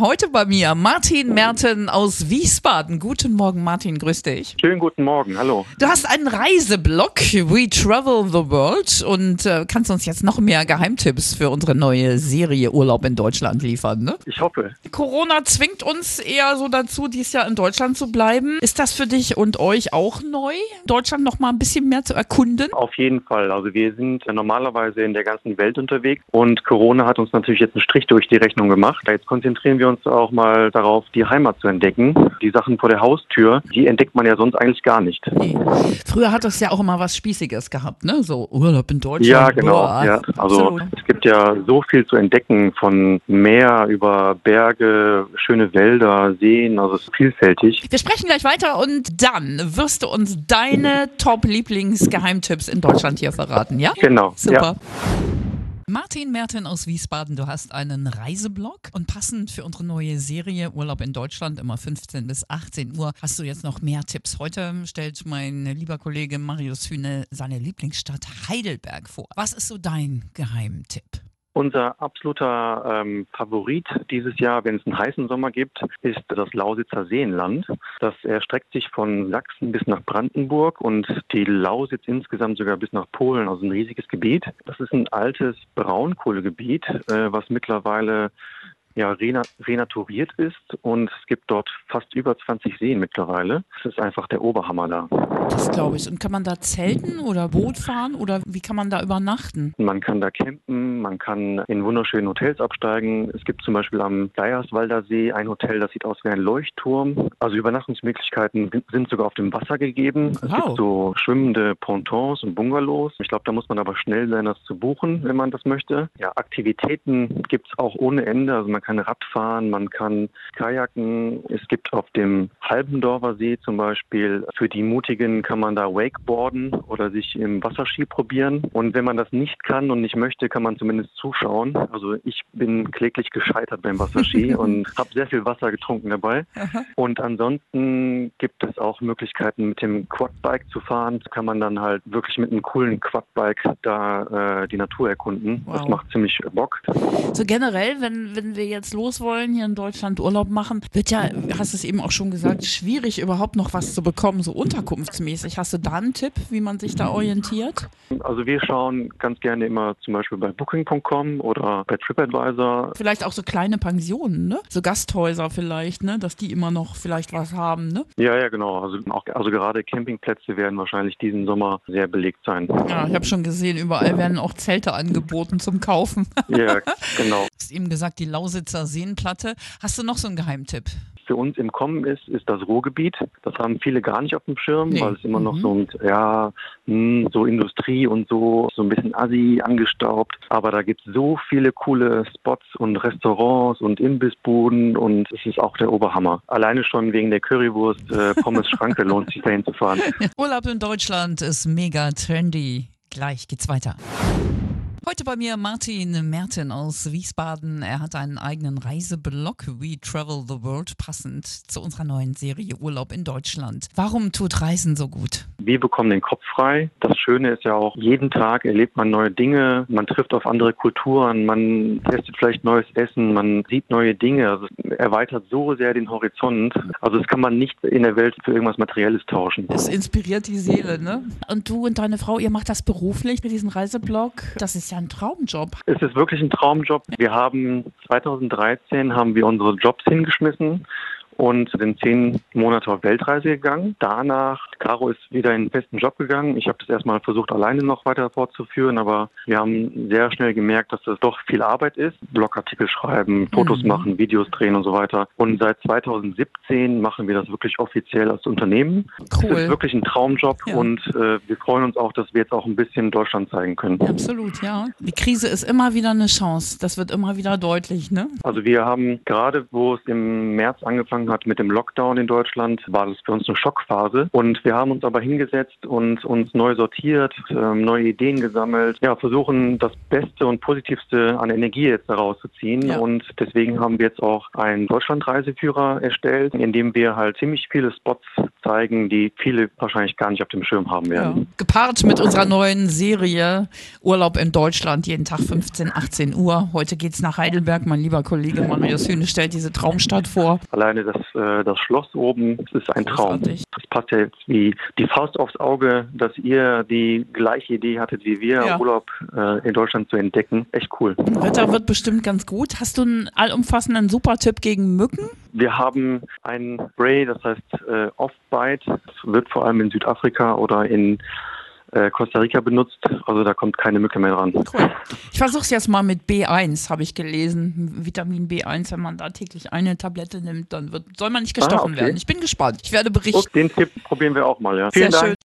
Heute bei mir Martin Merten aus Wiesbaden. Guten Morgen, Martin, grüß dich. Schönen guten Morgen, hallo. Du hast einen Reiseblog, We Travel the World, und äh, kannst uns jetzt noch mehr Geheimtipps für unsere neue Serie Urlaub in Deutschland liefern, ne? Ich hoffe. Corona zwingt uns eher so dazu, dieses Jahr in Deutschland zu bleiben. Ist das für dich und euch auch neu, Deutschland noch mal ein bisschen mehr zu erkunden? Auf jeden Fall. Also wir sind normalerweise in der ganzen Welt unterwegs und Corona hat uns natürlich jetzt einen Strich durch die Rechnung gemacht. Jetzt konzentrieren wir uns auch mal darauf, die Heimat zu entdecken. Die Sachen vor der Haustür, die entdeckt man ja sonst eigentlich gar nicht. Nee. Früher hat das ja auch immer was Spießiges gehabt, ne? So Urlaub in Deutschland. Ja, genau. Boah, Ja. Also absolut. es gibt ja so viel zu entdecken von Meer über Berge, schöne Wälder, Seen, also es ist vielfältig. Wir sprechen gleich weiter und dann wirst du uns deine Top-Lieblings-Geheimtipps in Deutschland hier verraten, ja? Genau. Super. Martin Merten aus Wiesbaden, du hast einen Reiseblog und passend für unsere neue Serie Urlaub in Deutschland, immer 15 bis 18 Uhr, hast du jetzt noch mehr Tipps. Heute stellt mein lieber Kollege Marius Hühne seine Lieblingsstadt Heidelberg vor. Was ist so dein Geheimtipp? Unser absoluter ähm, Favorit dieses Jahr, wenn es einen heißen Sommer gibt, ist das Lausitzer Seenland. Das erstreckt sich von Sachsen bis nach Brandenburg und die Lausitz insgesamt sogar bis nach Polen, also ein riesiges Gebiet. Das ist ein altes Braunkohlegebiet, äh, was mittlerweile ja, rena renaturiert ist und es gibt dort fast über 20 Seen mittlerweile. Es ist einfach der Oberhammer da. Das glaube ich. Und kann man da zelten oder Boot fahren oder wie kann man da übernachten? Man kann da campen, man kann in wunderschönen Hotels absteigen. Es gibt zum Beispiel am Geierswalder See ein Hotel, das sieht aus wie ein Leuchtturm. Also Übernachtungsmöglichkeiten sind sogar auf dem Wasser gegeben. Es Wow. gibt so schwimmende Pontons und Bungalows. Ich glaube, da muss man aber schnell sein, das zu buchen, wenn man das möchte. Ja, Aktivitäten gibt es auch ohne Ende. Also man kann Radfahren, man kann Kajaken. Es gibt auf dem Halbendorfer See zum Beispiel für die Mutigen kann man da Wakeboarden oder sich im Wasserski probieren. Und wenn man das nicht kann und nicht möchte, kann man zumindest zuschauen. Also ich bin kläglich gescheitert beim Wasserski und habe sehr viel Wasser getrunken dabei. Und ansonsten gibt es auch Möglichkeiten, mit dem Quadbike zu fahren. Da kann man dann halt wirklich mit einem coolen Quadbike da äh, die Natur erkunden. Wow. Das macht ziemlich Bock. So generell, wenn, wenn wir jetzt los wollen, hier in Deutschland Urlaub machen, wird ja, hast du es eben auch schon gesagt, schwierig überhaupt noch was zu bekommen, so unterkunftsmäßig. Hast du da einen Tipp, wie man sich da orientiert? Also wir schauen ganz gerne immer zum Beispiel bei Booking.com oder bei TripAdvisor. Vielleicht auch so kleine Pensionen, ne? So Gasthäuser vielleicht, ne? Dass die immer noch vielleicht was haben, ne? Ja, ja, genau. Also auch also gerade Campingplätze werden wahrscheinlich diesen Sommer sehr belegt sein. Ja, ich habe schon gesehen, überall werden auch Zelte angeboten zum Kaufen. Ja, genau. Du hast eben gesagt, die Lausitzer Seenplatte. Hast du noch so einen Geheimtipp? Für uns im Kommen ist, ist das Ruhrgebiet. Das haben viele gar nicht auf dem Schirm, Nee. weil es immer noch Mhm. so mit, ja, hm, so Industrie und so, so ein bisschen assi angestaubt. Aber da gibt es so viele coole Spots und Restaurants und Imbissbuden und es ist auch der Oberhammer. Alleine schon wegen der Currywurst, äh, Pommes Schranke lohnt sich dahin zu fahren. Urlaub in Deutschland ist mega trendy. Gleich geht's weiter. Heute bei mir Martin Merten aus Wiesbaden. Er hat einen eigenen Reiseblog, We Travel the World, passend zu unserer neuen Serie Urlaub in Deutschland. Warum tut Reisen so gut? Wir bekommen den Kopf frei. Das Schöne ist ja auch, jeden Tag erlebt man neue Dinge, man trifft auf andere Kulturen, man testet vielleicht neues Essen, man sieht neue Dinge. Also es erweitert so sehr den Horizont. Also das kann man nicht in der Welt für irgendwas Materielles tauschen. Es inspiriert die Seele, ne? Und du und deine Frau, ihr macht das beruflich mit diesem Reiseblog. Das ist ja ein Traumjob. Es ist wirklich ein Traumjob. Wir haben 2013 haben wir unsere Jobs hingeschmissen und sind zehn Monate auf Weltreise gegangen. Danach, Caro ist wieder in einen festen Job gegangen. Ich habe das erstmal versucht, alleine noch weiter fortzuführen, aber wir haben sehr schnell gemerkt, dass das doch viel Arbeit ist. Blogartikel schreiben, Fotos Mhm. machen, Videos drehen und so weiter. Und seit 2017 machen wir das wirklich offiziell als Unternehmen. Es ist Cool. wirklich ein Traumjob Ja. und äh, wir freuen uns auch, dass wir jetzt auch ein bisschen Deutschland zeigen können. Absolut, ja. Die Krise ist immer wieder eine Chance. Das wird immer wieder deutlich, ne? Also wir haben gerade, wo es im März angefangen hat mit dem Lockdown in Deutschland, war das für uns eine Schockphase. Und wir haben uns aber hingesetzt und uns neu sortiert, ähm, neue Ideen gesammelt, ja, versuchen das Beste und Positivste an Energie jetzt daraus zu ziehen. Ja. Und deswegen haben wir jetzt auch einen Deutschlandreiseführer erstellt, in dem wir halt ziemlich viele Spots zeigen, die viele wahrscheinlich gar nicht auf dem Schirm haben werden. Ja. Gepaart mit unserer neuen Serie Urlaub in Deutschland, jeden Tag 15, 18 Uhr. Heute geht es nach Heidelberg. Mein lieber Kollege Marius Hühne stellt diese Traumstadt vor. Alleine das, äh, das Schloss oben, das ist ein Großartig. Traum. Das passt ja jetzt wie die Faust aufs Auge, dass ihr die gleiche Idee hattet wie wir, Ja. Urlaub äh, in Deutschland zu entdecken. Echt cool. Wetter wird bestimmt ganz gut. Hast du einen allumfassenden Supertipp gegen Mücken? Wir haben ein Spray, das heißt äh, Off-Bite. Das wird vor allem in Südafrika oder in äh, Costa Rica benutzt. Also da kommt keine Mücke mehr dran. Cool. Ich versuche es jetzt mal mit B1, habe ich gelesen. Vitamin B1, wenn man da täglich eine Tablette nimmt, dann wird, soll man nicht gestochen Ah, okay. werden. Ich bin gespannt. Ich werde berichten. Und den Tipp probieren wir auch mal. Ja. Sehr Vielen Dank. schön.